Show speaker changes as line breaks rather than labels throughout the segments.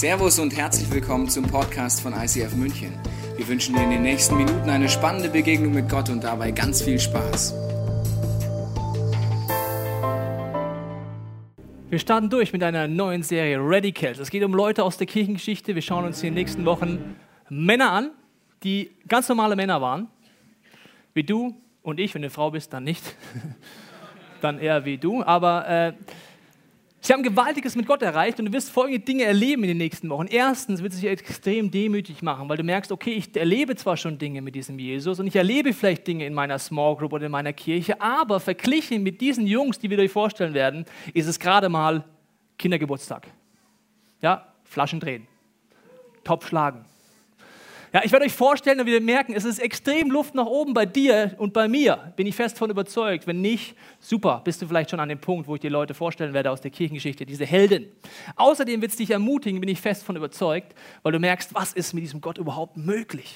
Servus und herzlich willkommen zum Podcast von ICF München. Wir wünschen dir in den nächsten Minuten eine spannende Begegnung mit Gott und dabei ganz viel Spaß.
Wir starten durch mit einer neuen Serie Radicals. Es geht um Leute aus der Kirchengeschichte. Wir schauen uns in den nächsten Wochen Männer an, die ganz normale Männer waren, wie du und ich. Wenn du eine Frau bist, dann nicht. dann eher wie du. Aber äh, Sie haben Gewaltiges mit Gott erreicht und du wirst folgende Dinge erleben in den nächsten Wochen. Erstens wird es sich extrem demütig machen, weil du merkst, okay, ich erlebe zwar schon Dinge mit diesem Jesus und ich erlebe vielleicht Dinge in meiner Small Group oder in meiner Kirche, aber verglichen mit diesen Jungs, die wir euch vorstellen werden, ist es gerade mal Kindergeburtstag. Ja, Flaschen drehen, Topf schlagen, ja, ich werde euch vorstellen und wir merken, es ist extrem Luft nach oben bei dir und bei mir. Bin ich fest davon überzeugt. Wenn nicht, super, bist du vielleicht schon an dem Punkt, wo ich dir Leute vorstellen werde aus der Kirchengeschichte, diese Helden. Außerdem wird es dich ermutigen, bin ich fest davon überzeugt, weil du merkst, was ist mit diesem Gott überhaupt möglich?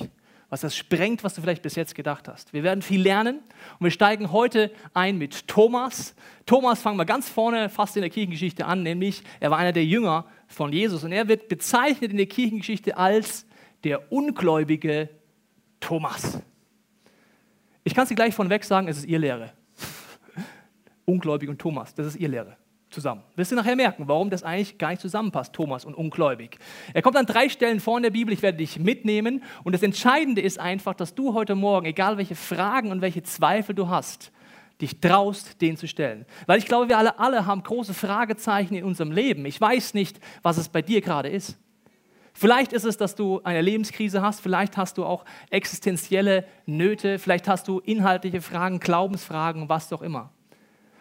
Was das sprengt, was du vielleicht bis jetzt gedacht hast. Wir werden viel lernen und wir steigen heute ein mit Thomas. Thomas fangen wir ganz vorne fast in der Kirchengeschichte an, nämlich er war einer der Jünger von Jesus und er wird bezeichnet in der Kirchengeschichte als der ungläubige Thomas. Ich kann es dir gleich von weg sagen, es ist ihr Lehre. Ungläubig und Thomas, das ist ihr Lehre zusammen. Wirst du nachher merken, warum das eigentlich gar nicht zusammenpasst, Thomas und ungläubig. Er kommt an drei Stellen vor in der Bibel, ich werde dich mitnehmen. Und das Entscheidende ist einfach, dass du heute Morgen, egal welche Fragen und welche Zweifel du hast, dich traust, den zu stellen. Weil ich glaube, wir alle, alle haben große Fragezeichen in unserem Leben. Ich weiß nicht, was es bei dir gerade ist. Vielleicht ist es, dass du eine Lebenskrise hast, vielleicht hast du auch existenzielle Nöte, vielleicht hast du inhaltliche Fragen, Glaubensfragen, was auch immer.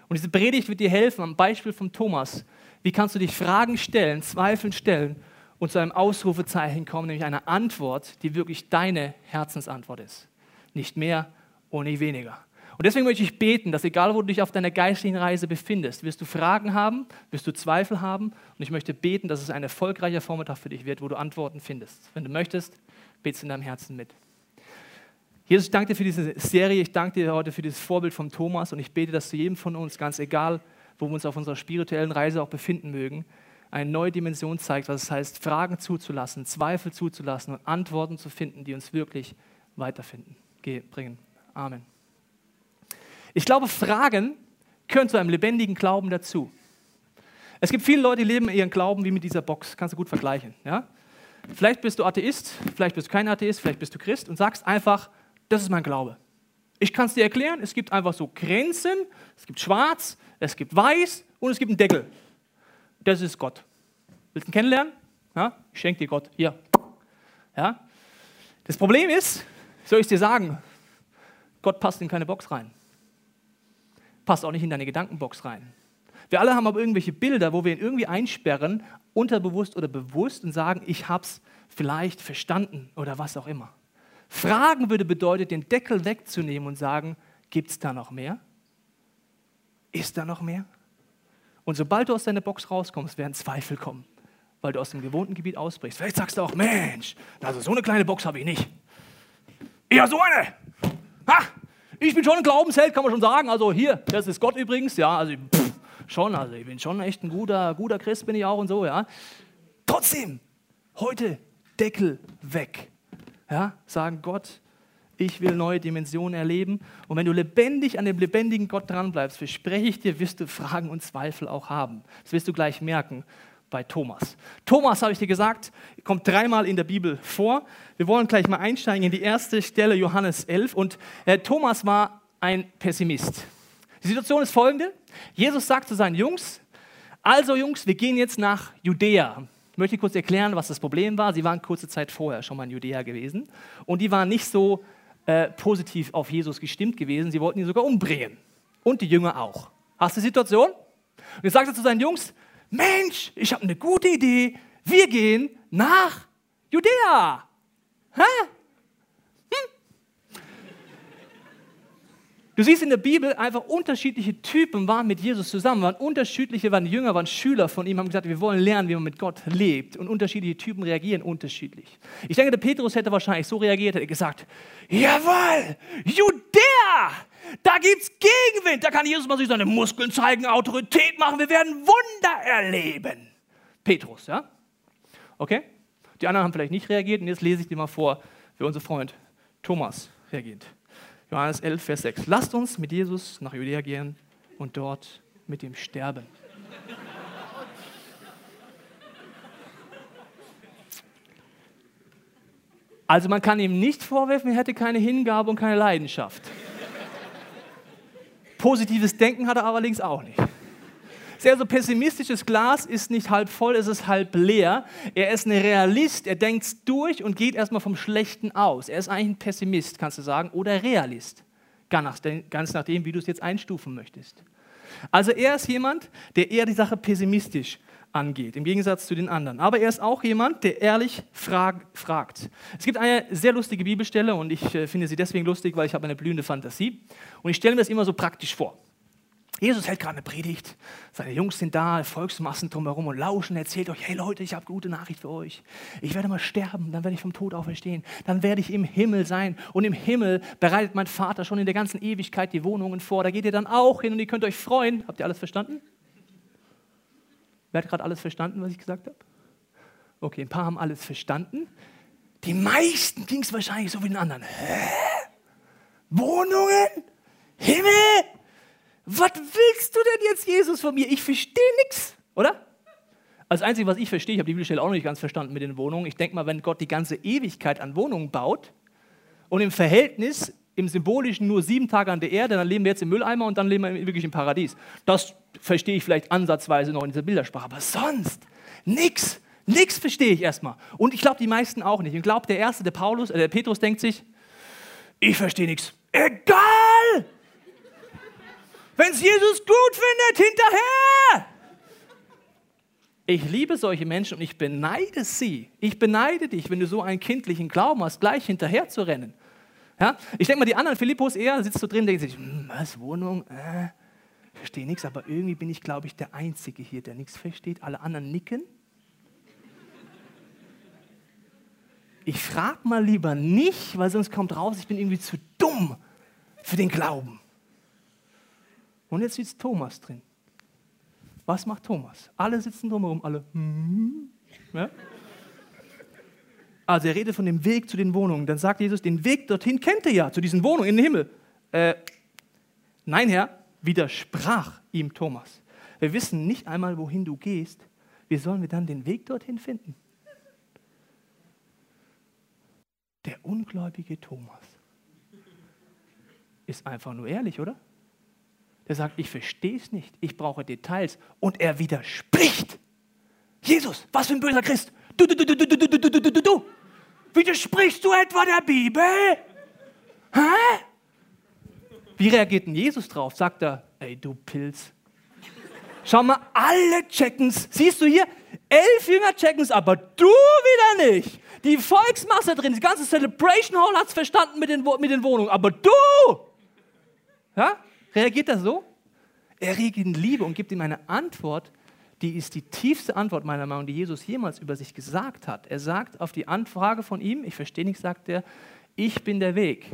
Und diese Predigt wird dir helfen, am Beispiel von Thomas. Wie kannst du dich Fragen stellen, Zweifeln stellen und zu einem Ausrufezeichen kommen, nämlich einer Antwort, die wirklich deine Herzensantwort ist. Nicht mehr und nicht weniger. Und deswegen möchte ich beten, dass egal wo du dich auf deiner geistlichen Reise befindest, wirst du Fragen haben, wirst du Zweifel haben. Und ich möchte beten, dass es ein erfolgreicher Vormittag für dich wird, wo du Antworten findest. Wenn du möchtest, betest in deinem Herzen mit. Jesus, ich danke dir für diese Serie, ich danke dir heute für dieses Vorbild von Thomas und ich bete, dass du jedem von uns, ganz egal, wo wir uns auf unserer spirituellen Reise auch befinden mögen, eine neue Dimension zeigt, was es heißt, Fragen zuzulassen, Zweifel zuzulassen und Antworten zu finden, die uns wirklich weiterfinden, bringen. Amen. Ich glaube, Fragen gehören zu einem lebendigen Glauben dazu. Es gibt viele Leute, die leben ihren Glauben wie mit dieser Box. Kannst du gut vergleichen. Ja? Vielleicht bist du Atheist, vielleicht bist du kein Atheist, vielleicht bist du Christ und sagst einfach, das ist mein Glaube. Ich kann es dir erklären, es gibt einfach so Grenzen, es gibt schwarz, es gibt weiß und es gibt einen Deckel. Das ist Gott. Willst du ihn kennenlernen? Ja? Ich schenke dir Gott. Hier. Ja? Das Problem ist, soll ich dir sagen, Gott passt in keine Box rein passt auch nicht in deine Gedankenbox rein. Wir alle haben aber irgendwelche Bilder, wo wir ihn irgendwie einsperren, unterbewusst oder bewusst und sagen, ich habe es vielleicht verstanden oder was auch immer. Fragen würde bedeuten, den Deckel wegzunehmen und sagen, gibt es da noch mehr? Ist da noch mehr? Und sobald du aus deiner Box rauskommst, werden Zweifel kommen, weil du aus dem gewohnten Gebiet ausbrichst. Vielleicht sagst du auch, Mensch, also so eine kleine Box habe ich nicht. Ja, so eine. Ha, ich bin schon ein Glaubensheld, kann man schon sagen. Also hier, das ist Gott übrigens, ja, also pff, schon, also ich bin schon echt ein guter, guter Christ, bin ich auch und so, ja. Trotzdem, heute Deckel weg. Ja, sagen Gott, ich will neue Dimensionen erleben. Und wenn du lebendig an dem lebendigen Gott dranbleibst, verspreche ich dir, wirst du Fragen und Zweifel auch haben. Das wirst du gleich merken bei Thomas. Thomas, habe ich dir gesagt, kommt dreimal in der Bibel vor. Wir wollen gleich mal einsteigen in die erste Stelle, Johannes 11. Und äh, Thomas war ein Pessimist. Die Situation ist folgende. Jesus sagt zu seinen Jungs, also Jungs, wir gehen jetzt nach Judäa. Ich möchte kurz erklären, was das Problem war. Sie waren kurze Zeit vorher schon mal in Judäa gewesen. Und die waren nicht so äh, positiv auf Jesus gestimmt gewesen. Sie wollten ihn sogar umbringen. Und die Jünger auch. Hast du die Situation? Und jetzt sagt er zu seinen Jungs, Mensch, ich habe eine gute Idee. Wir gehen nach Judäa. Hä? Hm? Du siehst in der Bibel einfach unterschiedliche Typen waren mit Jesus zusammen, waren unterschiedliche, waren Jünger, waren Schüler von ihm, haben gesagt, wir wollen lernen, wie man mit Gott lebt. Und unterschiedliche Typen reagieren unterschiedlich. Ich denke, der Petrus hätte wahrscheinlich so reagiert, hätte gesagt, jawohl, Judäa, da gibt es Gegenwind. Da kann Jesus mal sich seine Muskeln zeigen, Autorität machen. Wir werden Wunder erleben. Petrus, ja? Okay? Die anderen haben vielleicht nicht reagiert und jetzt lese ich dir mal vor, wie unser Freund Thomas reagiert. Johannes 11, Vers 6. Lasst uns mit Jesus nach Judäa gehen und dort mit ihm sterben. Also man kann ihm nicht vorwerfen, er hätte keine Hingabe und keine Leidenschaft. Positives Denken hat er allerdings auch nicht. Sehr so pessimistisches Glas ist nicht halb voll, es ist halb leer. Er ist ein Realist, er denkt durch und geht erstmal vom Schlechten aus. Er ist eigentlich ein Pessimist, kannst du sagen, oder Realist. Ganz nachdem, wie du es jetzt einstufen möchtest. Also er ist jemand, der eher die Sache pessimistisch angeht, im Gegensatz zu den anderen. Aber er ist auch jemand, der ehrlich frag, fragt. Es gibt eine sehr lustige Bibelstelle und ich äh, finde sie deswegen lustig, weil ich habe eine blühende Fantasie. Und ich stelle mir das immer so praktisch vor. Jesus hält gerade eine Predigt, seine Jungs sind da, Volksmassen drumherum und lauschen, erzählt euch, hey Leute, ich habe gute Nachricht für euch. Ich werde mal sterben, dann werde ich vom Tod auferstehen, dann werde ich im Himmel sein und im Himmel bereitet mein Vater schon in der ganzen Ewigkeit die Wohnungen vor. Da geht ihr dann auch hin und ihr könnt euch freuen. Habt ihr alles verstanden? Wer hat gerade alles verstanden, was ich gesagt habe? Okay, ein paar haben alles verstanden. Die meisten ging es wahrscheinlich so wie den anderen. Hä? Wohnungen? Himmel? Was willst du denn jetzt, Jesus, von mir? Ich verstehe nichts, oder? Das Einzige, was ich verstehe, ich habe die Bibelstelle auch noch nicht ganz verstanden mit den Wohnungen. Ich denke mal, wenn Gott die ganze Ewigkeit an Wohnungen baut und im Verhältnis im Symbolischen nur sieben Tage an der Erde, dann leben wir jetzt im Mülleimer und dann leben wir wirklich im Paradies. Das verstehe ich vielleicht ansatzweise noch in dieser Bildersprache, aber sonst nichts. Nichts verstehe ich erstmal. Und ich glaube, die meisten auch nicht. Ich glaube, der Erste, der Paulus, äh, der Petrus denkt sich, ich verstehe nichts. Egal! Wenn es Jesus gut findet, hinterher! Ich liebe solche Menschen und ich beneide sie. Ich beneide dich, wenn du so einen kindlichen Glauben hast, gleich hinterher zu rennen. Ja? Ich denke mal, die anderen, Philippus eher, sitzt so drin, denkt sich, hm, was, Wohnung? Äh, verstehe nichts, aber irgendwie bin ich, glaube ich, der Einzige hier, der nichts versteht. Alle anderen nicken. Ich frage mal lieber nicht, weil sonst kommt raus, ich bin irgendwie zu dumm für den Glauben. Und jetzt sitzt Thomas drin. Was macht Thomas? Alle sitzen drumherum, alle. Hm, ja? Also er redet von dem Weg zu den Wohnungen. Dann sagt Jesus, den Weg dorthin kennt er ja, zu diesen Wohnungen in den Himmel. Äh, nein, Herr, widersprach ihm Thomas. Wir wissen nicht einmal, wohin du gehst. Wie sollen wir dann den Weg dorthin finden? Der ungläubige Thomas ist einfach nur ehrlich, oder? Der sagt, ich verstehe es nicht, ich brauche Details. Und er widerspricht. Jesus, was für ein böser Christ. Du, du, du, du, du, du, du, du, du, du. Widersprichst du etwa der Bibel? Hä? Wie reagiert denn Jesus drauf? Sagt er, ey du Pilz. Schau mal, alle checken's. Siehst du hier? Elf Jünger checken's, aber du wieder nicht. Die Volksmasse drin, die ganze Celebration Hall hat's verstanden mit den, mit den Wohnungen, aber du! Ja? Reagiert er so? Er reagiert in Liebe und gibt ihm eine Antwort, die ist die tiefste Antwort meiner Meinung nach, die Jesus jemals über sich gesagt hat. Er sagt auf die Anfrage von ihm, ich verstehe nicht, sagt er, ich bin der Weg,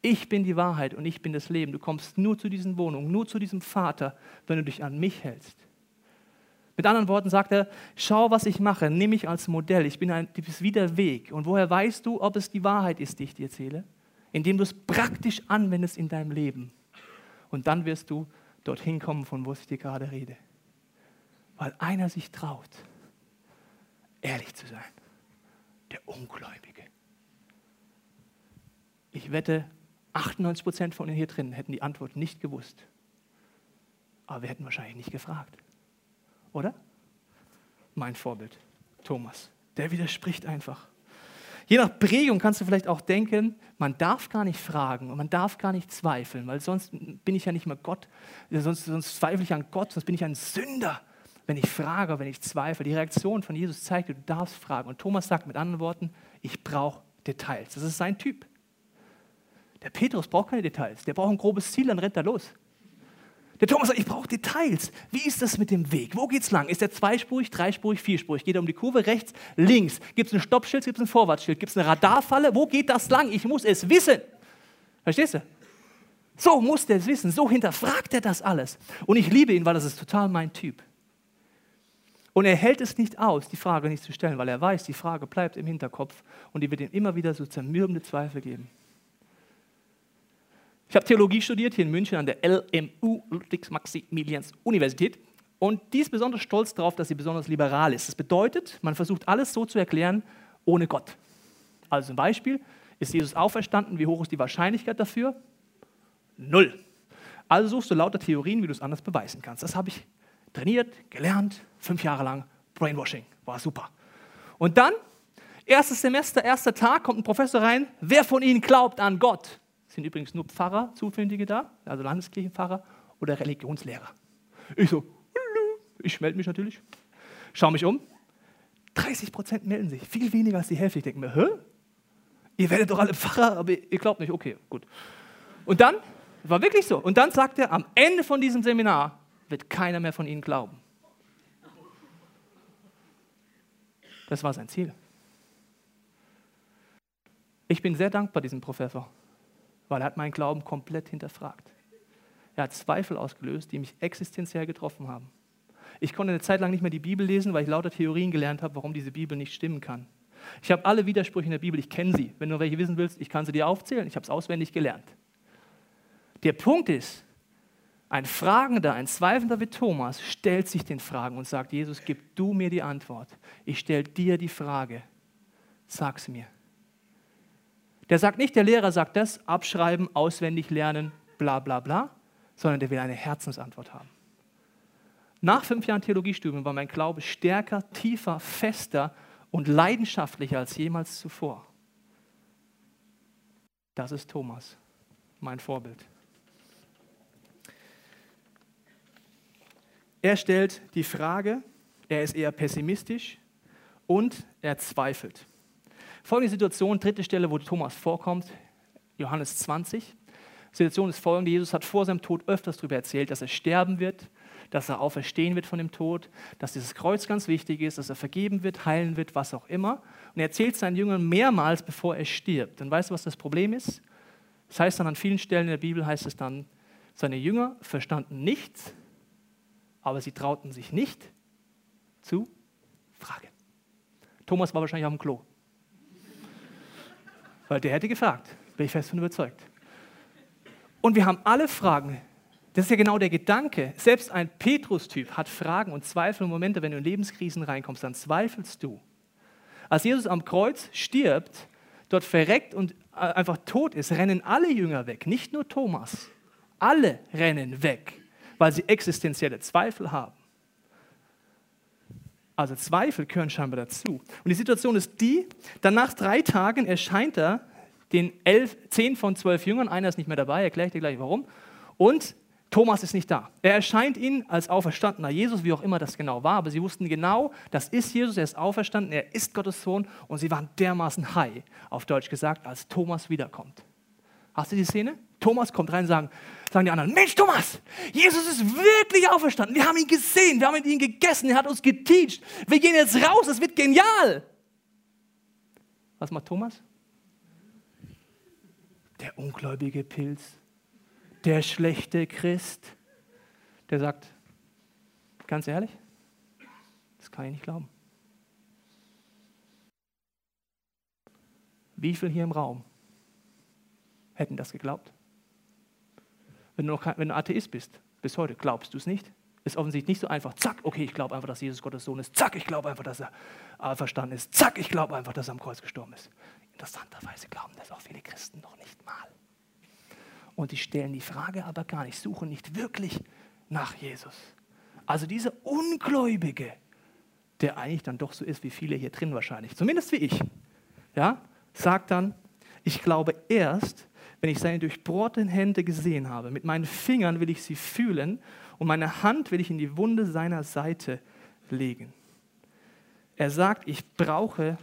ich bin die Wahrheit und ich bin das Leben. Du kommst nur zu diesen Wohnungen, nur zu diesem Vater, wenn du dich an mich hältst. Mit anderen Worten sagt er, schau, was ich mache, nimm mich als Modell, ich bin ein, du bist wie der Weg. Und woher weißt du, ob es die Wahrheit ist, die ich dir erzähle? Indem du es praktisch anwendest in deinem Leben. Und dann wirst du dorthin kommen, von wo ich dir gerade rede weil einer sich traut, ehrlich zu sein. Der Ungläubige. Ich wette, 98 Prozent von Ihnen hier drin hätten die Antwort nicht gewusst. Aber wir hätten wahrscheinlich nicht gefragt. Oder? Mein Vorbild, Thomas. Der widerspricht einfach. Je nach Prägung kannst du vielleicht auch denken, man darf gar nicht fragen und man darf gar nicht zweifeln, weil sonst bin ich ja nicht mehr Gott, sonst, sonst zweifle ich an Gott, sonst bin ich ein Sünder wenn ich frage, wenn ich zweifle. Die Reaktion von Jesus zeigt, du darfst fragen. Und Thomas sagt mit anderen Worten, ich brauche Details. Das ist sein Typ. Der Petrus braucht keine Details. Der braucht ein grobes Ziel, dann rennt er los. Der Thomas sagt, ich brauche Details. Wie ist das mit dem Weg? Wo geht's lang? Ist der zweispurig, dreispurig, vierspurig? Geht er um die Kurve rechts, links? Gibt es ein Stoppschild, gibt es ein Vorwärtsschild? Gibt es eine Radarfalle? Wo geht das lang? Ich muss es wissen. Verstehst du? So muss der es wissen. So hinterfragt er das alles. Und ich liebe ihn, weil das ist total mein Typ. Und er hält es nicht aus, die Frage nicht zu stellen, weil er weiß, die Frage bleibt im Hinterkopf und die wird ihm immer wieder so zermürbende Zweifel geben. Ich habe Theologie studiert hier in München an der LMU, Ludwigs-Maximilians-Universität. Und die ist besonders stolz darauf, dass sie besonders liberal ist. Das bedeutet, man versucht alles so zu erklären, ohne Gott. Also zum Beispiel, ist Jesus auferstanden? Wie hoch ist die Wahrscheinlichkeit dafür? Null. Also suchst du lauter Theorien, wie du es anders beweisen kannst. Das habe ich trainiert, gelernt, fünf Jahre lang. Brainwashing, war super. Und dann, erstes Semester, erster Tag, kommt ein Professor rein. Wer von Ihnen glaubt an Gott? Sind übrigens nur Pfarrer, Zufällige da, also Landeskirchenpfarrer oder Religionslehrer. Ich so, ich melde mich natürlich, schaue mich um. 30 Prozent melden sich, viel weniger als die Hälfte. Ich denke mir, hä? Ihr werdet doch alle Pfarrer, aber ihr glaubt nicht. Okay, gut. Und dann, war wirklich so. Und dann sagt er, am Ende von diesem Seminar wird keiner mehr von ihnen glauben. Das war sein Ziel. Ich bin sehr dankbar diesem Professor, weil er hat meinen Glauben komplett hinterfragt. Er hat Zweifel ausgelöst, die mich existenziell getroffen haben. Ich konnte eine Zeit lang nicht mehr die Bibel lesen, weil ich lauter Theorien gelernt habe, warum diese Bibel nicht stimmen kann. Ich habe alle Widersprüche in der Bibel, ich kenne sie. Wenn du welche wissen willst, ich kann sie dir aufzählen. Ich habe es auswendig gelernt. Der Punkt ist, ein Fragender, ein Zweifelnder wie Thomas stellt sich den Fragen und sagt, Jesus, gib du mir die Antwort. Ich stelle dir die Frage. Sag's mir. Der sagt nicht, der Lehrer sagt das, abschreiben, auswendig lernen, bla bla bla, sondern der will eine Herzensantwort haben. Nach fünf Jahren Theologiestudium war mein Glaube stärker, tiefer, fester und leidenschaftlicher als jemals zuvor. Das ist Thomas, mein Vorbild. Er stellt die Frage, er ist eher pessimistisch und er zweifelt. Folgende Situation, dritte Stelle, wo Thomas vorkommt, Johannes 20. Die Situation ist folgende: Jesus hat vor seinem Tod öfters darüber erzählt, dass er sterben wird, dass er auferstehen wird von dem Tod, dass dieses Kreuz ganz wichtig ist, dass er vergeben wird, heilen wird, was auch immer. Und er erzählt seinen Jüngern mehrmals, bevor er stirbt. Und weißt du, was das Problem ist? Das heißt dann an vielen Stellen in der Bibel, heißt es dann, seine Jünger verstanden nichts, aber sie trauten sich nicht zu fragen. Thomas war wahrscheinlich auf dem Klo. Weil der hätte gefragt, bin ich fest von überzeugt. Und wir haben alle Fragen. Das ist ja genau der Gedanke. Selbst ein Petrus-Typ hat Fragen und Zweifel und Momente, wenn du in Lebenskrisen reinkommst, dann zweifelst du. Als Jesus am Kreuz stirbt, dort verreckt und äh, einfach tot ist, rennen alle Jünger weg, nicht nur Thomas. Alle rennen weg weil sie existenzielle Zweifel haben. Also Zweifel gehören scheinbar dazu. Und die Situation ist die, dann nach drei Tagen erscheint er den elf, zehn von zwölf Jüngern, einer ist nicht mehr dabei, erkläre ich dir gleich warum, und Thomas ist nicht da. Er erscheint ihnen als auferstandener Jesus, wie auch immer das genau war, aber sie wussten genau, das ist Jesus, er ist auferstanden, er ist Gottes Sohn und sie waren dermaßen high, auf Deutsch gesagt, als Thomas wiederkommt. Hast du die Szene? Thomas kommt rein und sagen, sagen die anderen, Mensch Thomas, Jesus ist wirklich auferstanden. Wir haben ihn gesehen, wir haben ihm gegessen, er hat uns geteacht. Wir gehen jetzt raus, es wird genial. Was macht Thomas? Der ungläubige Pilz, der schlechte Christ, der sagt, ganz ehrlich, das kann ich nicht glauben. Wie viel hier im Raum hätten das geglaubt? Wenn du, noch, wenn du Atheist bist, bis heute, glaubst du es nicht? Ist offensichtlich nicht so einfach. Zack, okay, ich glaube einfach, dass Jesus Gottes Sohn ist. Zack, ich glaube einfach, dass er verstanden ist. Zack, ich glaube einfach, dass er am Kreuz gestorben ist. Interessanterweise glauben das auch viele Christen noch nicht mal. Und die stellen die Frage aber gar nicht, suchen nicht wirklich nach Jesus. Also dieser Ungläubige, der eigentlich dann doch so ist wie viele hier drin wahrscheinlich, zumindest wie ich, ja, sagt dann, ich glaube erst, wenn ich seine durchbohrten Hände gesehen habe. Mit meinen Fingern will ich sie fühlen und meine Hand will ich in die Wunde seiner Seite legen. Er sagt, ich brauche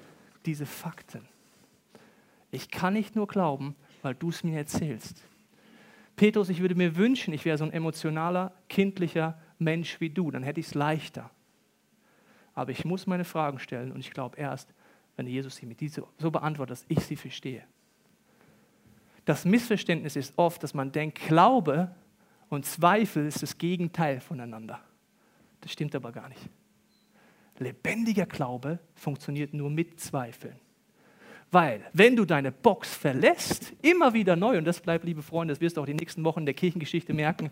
diese Fakten. Ich kann nicht nur glauben, weil du es mir erzählst. Petrus, ich würde mir wünschen, ich wäre so ein emotionaler, kindlicher Mensch wie du, dann hätte ich es leichter. Aber ich muss meine Fragen stellen und ich glaube erst, wenn Jesus sie mit diese so beantwortet, dass ich sie verstehe. Das Missverständnis ist oft, dass man denkt, Glaube und Zweifel ist das Gegenteil voneinander. Das stimmt aber gar nicht. Lebendiger Glaube funktioniert nur mit Zweifeln. Weil, wenn du deine Box verlässt, immer wieder neu, und das bleibt, liebe Freunde, das wirst du auch die nächsten Wochen der Kirchengeschichte merken,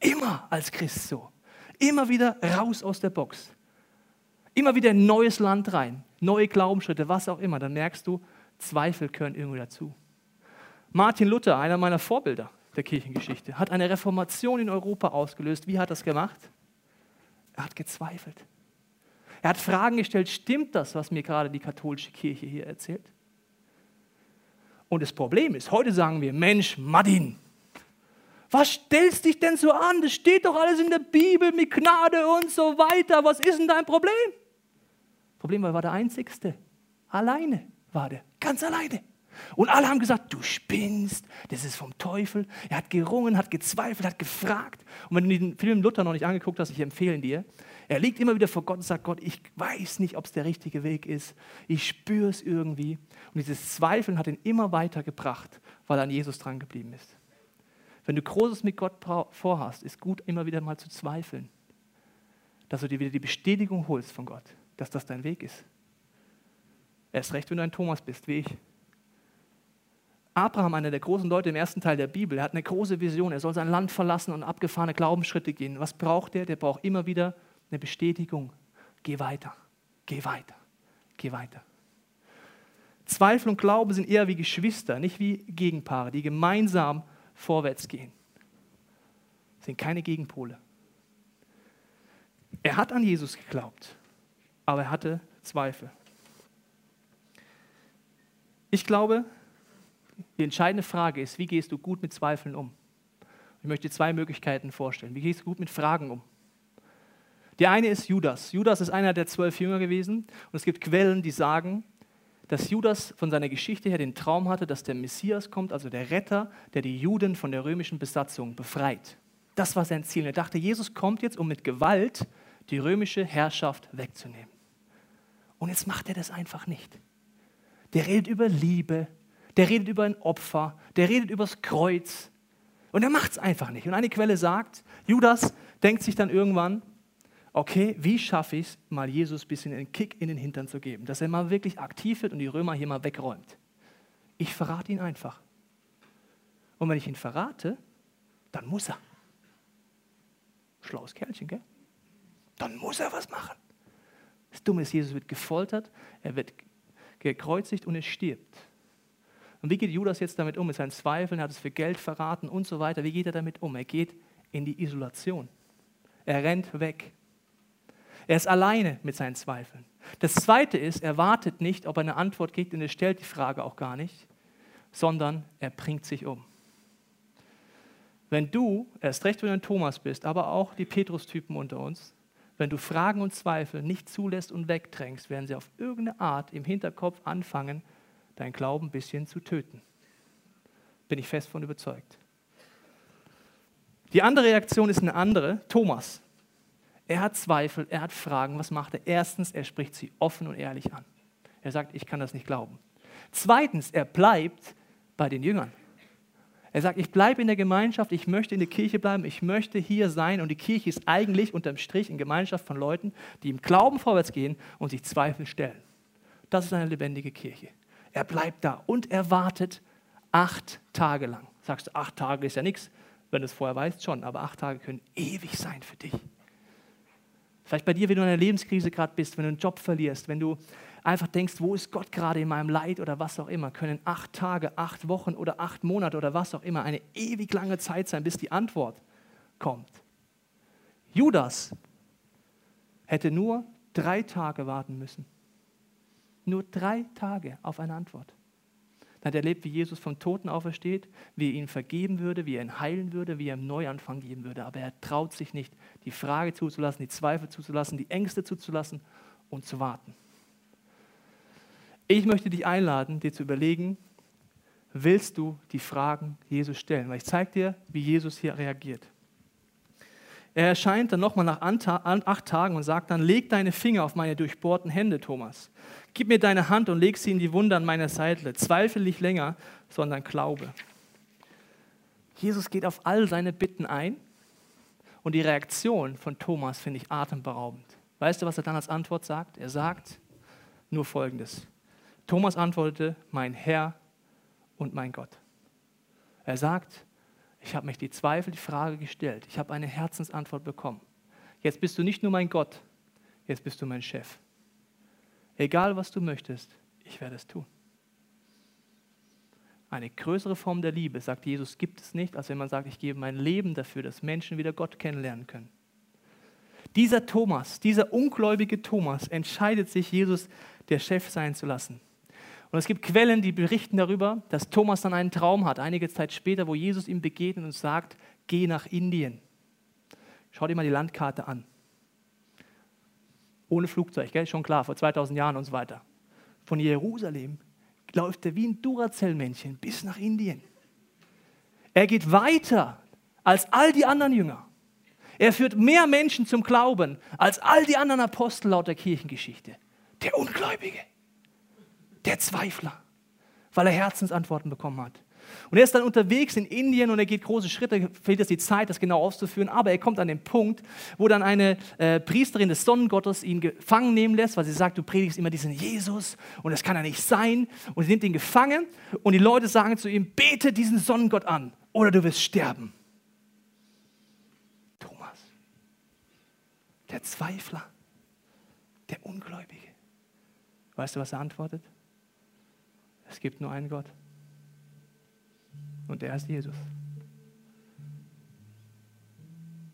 immer als Christ so. Immer wieder raus aus der Box. Immer wieder in neues Land rein, neue Glaubensschritte, was auch immer. Dann merkst du, Zweifel gehören irgendwie dazu. Martin Luther, einer meiner Vorbilder der Kirchengeschichte, hat eine Reformation in Europa ausgelöst. Wie hat er das gemacht? Er hat gezweifelt. Er hat Fragen gestellt, stimmt das, was mir gerade die katholische Kirche hier erzählt? Und das Problem ist, heute sagen wir, Mensch, Martin, was stellst dich denn so an? Das steht doch alles in der Bibel mit Gnade und so weiter. Was ist denn dein Problem? Problem war, er war der Einzigste. Alleine war der. Ganz alleine. Und alle haben gesagt, du spinnst, das ist vom Teufel. Er hat gerungen, hat gezweifelt, hat gefragt. Und wenn du den Film Luther noch nicht angeguckt hast, ich empfehle ihn dir. Er liegt immer wieder vor Gott und sagt, Gott, ich weiß nicht, ob es der richtige Weg ist. Ich spüre es irgendwie. Und dieses Zweifeln hat ihn immer weiter gebracht, weil er an Jesus dran geblieben ist. Wenn du Großes mit Gott vorhast, ist gut, immer wieder mal zu zweifeln. Dass du dir wieder die Bestätigung holst von Gott, dass das dein Weg ist. Erst recht, wenn du ein Thomas bist, wie ich. Abraham, einer der großen Leute im ersten Teil der Bibel, hat eine große Vision. Er soll sein Land verlassen und abgefahrene Glaubensschritte gehen. Was braucht er? Der braucht immer wieder eine Bestätigung. Geh weiter, geh weiter, geh weiter. Zweifel und Glaube sind eher wie Geschwister, nicht wie Gegenpaare, die gemeinsam vorwärts gehen. Sind keine Gegenpole. Er hat an Jesus geglaubt, aber er hatte Zweifel. Ich glaube, die entscheidende Frage ist, wie gehst du gut mit Zweifeln um? Ich möchte dir zwei Möglichkeiten vorstellen. Wie gehst du gut mit Fragen um? Die eine ist Judas. Judas ist einer der zwölf Jünger gewesen und es gibt Quellen, die sagen, dass Judas von seiner Geschichte her den Traum hatte, dass der Messias kommt, also der Retter, der die Juden von der römischen Besatzung befreit. Das war sein Ziel. Er dachte, Jesus kommt jetzt, um mit Gewalt die römische Herrschaft wegzunehmen. Und jetzt macht er das einfach nicht. Der redet über Liebe, der redet über ein Opfer, der redet über das Kreuz. Und er macht es einfach nicht. Und eine Quelle sagt, Judas denkt sich dann irgendwann, okay, wie schaffe ich es, mal Jesus ein bisschen einen Kick in den Hintern zu geben, dass er mal wirklich aktiv wird und die Römer hier mal wegräumt. Ich verrate ihn einfach. Und wenn ich ihn verrate, dann muss er. Schlaues Kerlchen, gell? Dann muss er was machen. Das Dumme ist, Jesus wird gefoltert, er wird gekreuzigt und er stirbt. Und wie geht Judas jetzt damit um? Mit seinen Zweifeln, er hat es für Geld verraten und so weiter. Wie geht er damit um? Er geht in die Isolation. Er rennt weg. Er ist alleine mit seinen Zweifeln. Das Zweite ist, er wartet nicht, ob er eine Antwort kriegt und er stellt die Frage auch gar nicht, sondern er bringt sich um. Wenn du, erst recht, wenn du ein Thomas bist, aber auch die Petrus-Typen unter uns, wenn du Fragen und Zweifel nicht zulässt und wegdrängst, werden sie auf irgendeine Art im Hinterkopf anfangen, dein Glauben ein bisschen zu töten. Bin ich fest von überzeugt. Die andere Reaktion ist eine andere. Thomas. Er hat Zweifel, er hat Fragen. Was macht er? Erstens, er spricht sie offen und ehrlich an. Er sagt, ich kann das nicht glauben. Zweitens, er bleibt bei den Jüngern. Er sagt, ich bleibe in der Gemeinschaft, ich möchte in der Kirche bleiben, ich möchte hier sein. Und die Kirche ist eigentlich unterm Strich in Gemeinschaft von Leuten, die im Glauben vorwärts gehen und sich Zweifel stellen. Das ist eine lebendige Kirche. Er bleibt da und er wartet acht Tage lang. Sagst du, acht Tage ist ja nichts, wenn du es vorher weißt, schon, aber acht Tage können ewig sein für dich. Vielleicht bei dir, wenn du in einer Lebenskrise gerade bist, wenn du einen Job verlierst, wenn du einfach denkst, wo ist Gott gerade in meinem Leid oder was auch immer, können acht Tage, acht Wochen oder acht Monate oder was auch immer eine ewig lange Zeit sein, bis die Antwort kommt. Judas hätte nur drei Tage warten müssen. Nur drei Tage auf eine Antwort. Dann hat er erlebt, wie Jesus vom Toten aufersteht, wie er ihn vergeben würde, wie er ihn heilen würde, wie er ihm Neuanfang geben würde. Aber er traut sich nicht, die Frage zuzulassen, die Zweifel zuzulassen, die Ängste zuzulassen und zu warten. Ich möchte dich einladen, dir zu überlegen, willst du die Fragen Jesus stellen? Weil ich zeige dir, wie Jesus hier reagiert. Er erscheint dann nochmal nach acht Tagen und sagt dann, leg deine Finger auf meine durchbohrten Hände, Thomas. Gib mir deine Hand und leg sie in die Wunde an meiner Seite. Zweifle nicht länger, sondern glaube. Jesus geht auf all seine Bitten ein und die Reaktion von Thomas finde ich atemberaubend. Weißt du, was er dann als Antwort sagt? Er sagt nur Folgendes. Thomas antwortete, mein Herr und mein Gott. Er sagt, ich habe mich die Zweifel, die Frage gestellt. Ich habe eine Herzensantwort bekommen. Jetzt bist du nicht nur mein Gott, jetzt bist du mein Chef. Egal was du möchtest, ich werde es tun. Eine größere Form der Liebe, sagt Jesus, gibt es nicht, als wenn man sagt, ich gebe mein Leben dafür, dass Menschen wieder Gott kennenlernen können. Dieser Thomas, dieser ungläubige Thomas entscheidet sich, Jesus der Chef sein zu lassen. Und es gibt Quellen, die berichten darüber, dass Thomas dann einen Traum hat, einige Zeit später, wo Jesus ihm begegnet und sagt, geh nach Indien. Schau dir mal die Landkarte an. Ohne Flugzeug, gell? schon klar, vor 2000 Jahren und so weiter. Von Jerusalem läuft er wie ein Duracell-Männchen bis nach Indien. Er geht weiter als all die anderen Jünger. Er führt mehr Menschen zum Glauben als all die anderen Apostel laut der Kirchengeschichte. Der Ungläubige der Zweifler, weil er Herzensantworten bekommen hat. Und er ist dann unterwegs in Indien und er geht große Schritte, fehlt es die Zeit, das genau auszuführen, aber er kommt an den Punkt, wo dann eine äh, Priesterin des Sonnengottes ihn gefangen nehmen lässt, weil sie sagt, du predigst immer diesen Jesus und das kann er nicht sein. Und sie nimmt ihn gefangen und die Leute sagen zu ihm, bete diesen Sonnengott an oder du wirst sterben. Thomas, der Zweifler, der Ungläubige. Weißt du, was er antwortet? Es gibt nur einen Gott. Und der ist Jesus.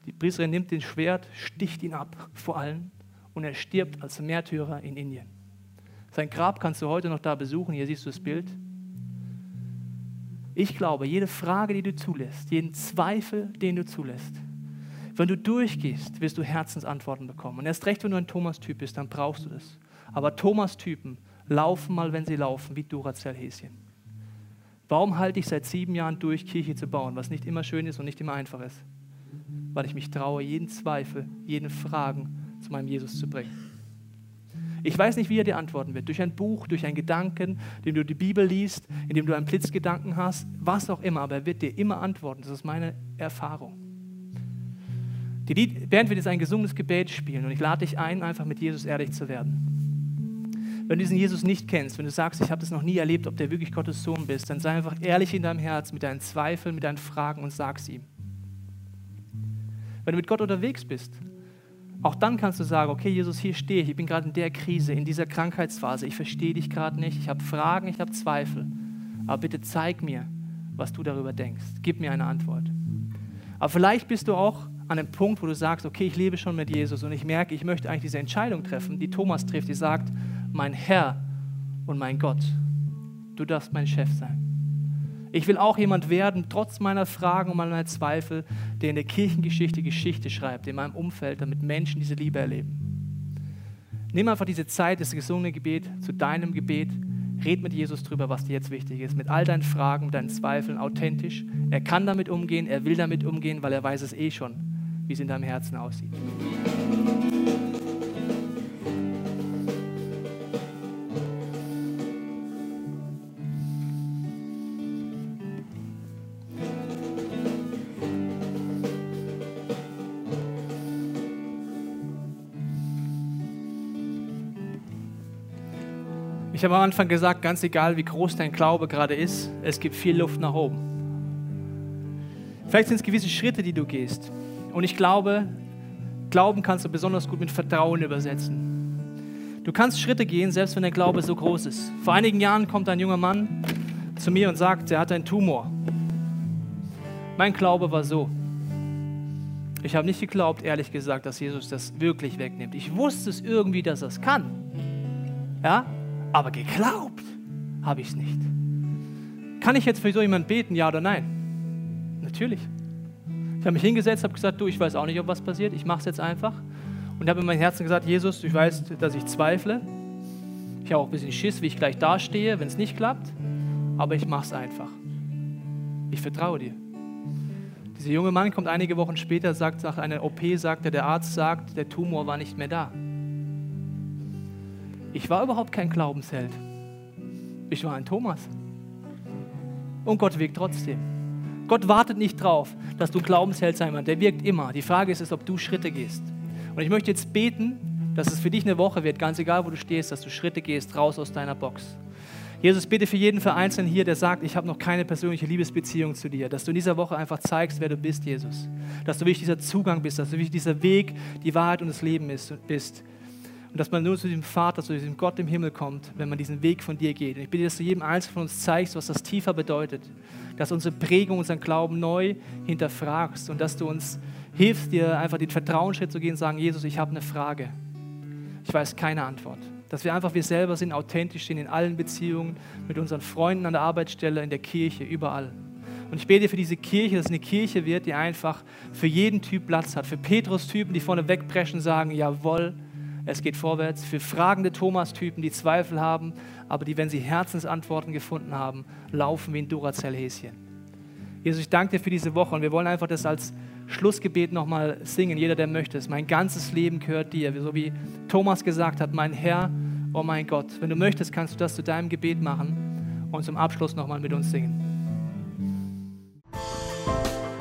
Die Priesterin nimmt den Schwert, sticht ihn ab vor allen und er stirbt als Märtyrer in Indien. Sein Grab kannst du heute noch da besuchen. Hier siehst du das Bild. Ich glaube, jede Frage, die du zulässt, jeden Zweifel, den du zulässt, wenn du durchgehst, wirst du Herzensantworten bekommen. Und erst recht, wenn du ein Thomas-Typ bist, dann brauchst du das. Aber Thomas-Typen laufen mal, wenn sie laufen, wie Duracell-Häschen. Warum halte ich seit sieben Jahren durch, Kirche zu bauen, was nicht immer schön ist und nicht immer einfach ist? Weil ich mich traue, jeden Zweifel, jeden Fragen zu meinem Jesus zu bringen. Ich weiß nicht, wie er dir antworten wird. Durch ein Buch, durch einen Gedanken, indem du die Bibel liest, indem du einen Blitzgedanken hast, was auch immer, aber er wird dir immer antworten. Das ist meine Erfahrung. Die Lied, Band wird jetzt ein gesungenes Gebet spielen und ich lade dich ein, einfach mit Jesus ehrlich zu werden. Wenn du diesen Jesus nicht kennst, wenn du sagst, ich habe das noch nie erlebt, ob der wirklich Gottes Sohn bist, dann sei einfach ehrlich in deinem Herz mit deinen Zweifeln, mit deinen Fragen und sag es ihm. Wenn du mit Gott unterwegs bist, auch dann kannst du sagen, okay Jesus, hier stehe ich, ich bin gerade in der Krise, in dieser Krankheitsphase, ich verstehe dich gerade nicht, ich habe Fragen, ich habe Zweifel, aber bitte zeig mir, was du darüber denkst, gib mir eine Antwort. Aber vielleicht bist du auch an einem Punkt, wo du sagst, okay, ich lebe schon mit Jesus und ich merke, ich möchte eigentlich diese Entscheidung treffen, die Thomas trifft, die sagt, mein Herr und mein Gott. Du darfst mein Chef sein. Ich will auch jemand werden, trotz meiner Fragen und meiner Zweifel, der in der Kirchengeschichte Geschichte schreibt, in meinem Umfeld, damit Menschen diese Liebe erleben. Nimm einfach diese Zeit, das gesungene Gebet zu deinem Gebet. Red mit Jesus drüber, was dir jetzt wichtig ist. Mit all deinen Fragen, mit deinen Zweifeln, authentisch. Er kann damit umgehen, er will damit umgehen, weil er weiß es eh schon, wie es in deinem Herzen aussieht. Ich habe am Anfang gesagt, ganz egal wie groß dein Glaube gerade ist, es gibt viel Luft nach oben. Vielleicht sind es gewisse Schritte, die du gehst. Und ich glaube, Glauben kannst du besonders gut mit Vertrauen übersetzen. Du kannst Schritte gehen, selbst wenn der Glaube so groß ist. Vor einigen Jahren kommt ein junger Mann zu mir und sagt, er hat einen Tumor. Mein Glaube war so. Ich habe nicht geglaubt, ehrlich gesagt, dass Jesus das wirklich wegnimmt. Ich wusste es irgendwie, dass er es kann. Ja, aber geglaubt habe ich es nicht. Kann ich jetzt für so jemanden beten, ja oder nein? Natürlich. Ich habe mich hingesetzt, habe gesagt, du, ich weiß auch nicht, ob was passiert, ich mache es jetzt einfach. Und habe in meinem Herzen gesagt, Jesus, du weißt, dass ich zweifle. Ich habe auch ein bisschen Schiss, wie ich gleich dastehe, wenn es nicht klappt. Aber ich mache es einfach. Ich vertraue dir. Dieser junge Mann kommt einige Wochen später, sagt nach einer OP, sagt er, der Arzt sagt, der Tumor war nicht mehr da. Ich war überhaupt kein Glaubensheld. Ich war ein Thomas. Und Gott wirkt trotzdem. Gott wartet nicht drauf, dass du Glaubensheld sein wirst. Der wirkt immer. Die Frage ist, ist, ob du Schritte gehst. Und ich möchte jetzt beten Dass es für dich eine Woche wird, ganz egal, wo du stehst, dass du Schritte gehst, raus aus deiner Box. Jesus, bitte für jeden Vereinzelten hier, der sagt, ich habe noch keine persönliche Liebesbeziehung zu dir, dass du in dieser Woche einfach zeigst, wer du bist, Jesus. Dass du wirklich dieser Zugang bist, dass du wirklich dieser Weg, die Wahrheit und das Leben ist, bist. Und dass man nur zu diesem Vater, zu diesem Gott im Himmel kommt, wenn man diesen Weg von dir geht. Und ich bitte, dass du jedem Einzelnen von uns zeigst, was das tiefer bedeutet. Dass unsere Prägung, unseren Glauben neu hinterfragst und dass du uns hilfst, dir einfach den Vertrauensschritt zu gehen und sagen, Jesus, ich habe eine Frage. Ich weiß keine Antwort. Dass wir einfach wir selber sind, authentisch sind in allen Beziehungen, mit unseren Freunden an der Arbeitsstelle, in der Kirche, überall. Und ich bete für diese Kirche, dass es eine Kirche wird, die einfach für jeden Typ Platz hat. Für Petrus-Typen, die vorne wegpreschen, sagen, jawohl, es geht vorwärts. Für fragende Thomas-Typen, die Zweifel haben, aber die, wenn sie Herzensantworten gefunden haben, laufen wie ein Duracell-Häschen. Jesus, ich danke dir für diese Woche und wir wollen einfach das als Schlussgebet nochmal singen, jeder, der möchte es. Mein ganzes Leben gehört dir, so wie Thomas gesagt hat, mein Herr, oh mein Gott. Wenn du möchtest, kannst du das zu deinem Gebet machen und zum Abschluss nochmal mit uns singen.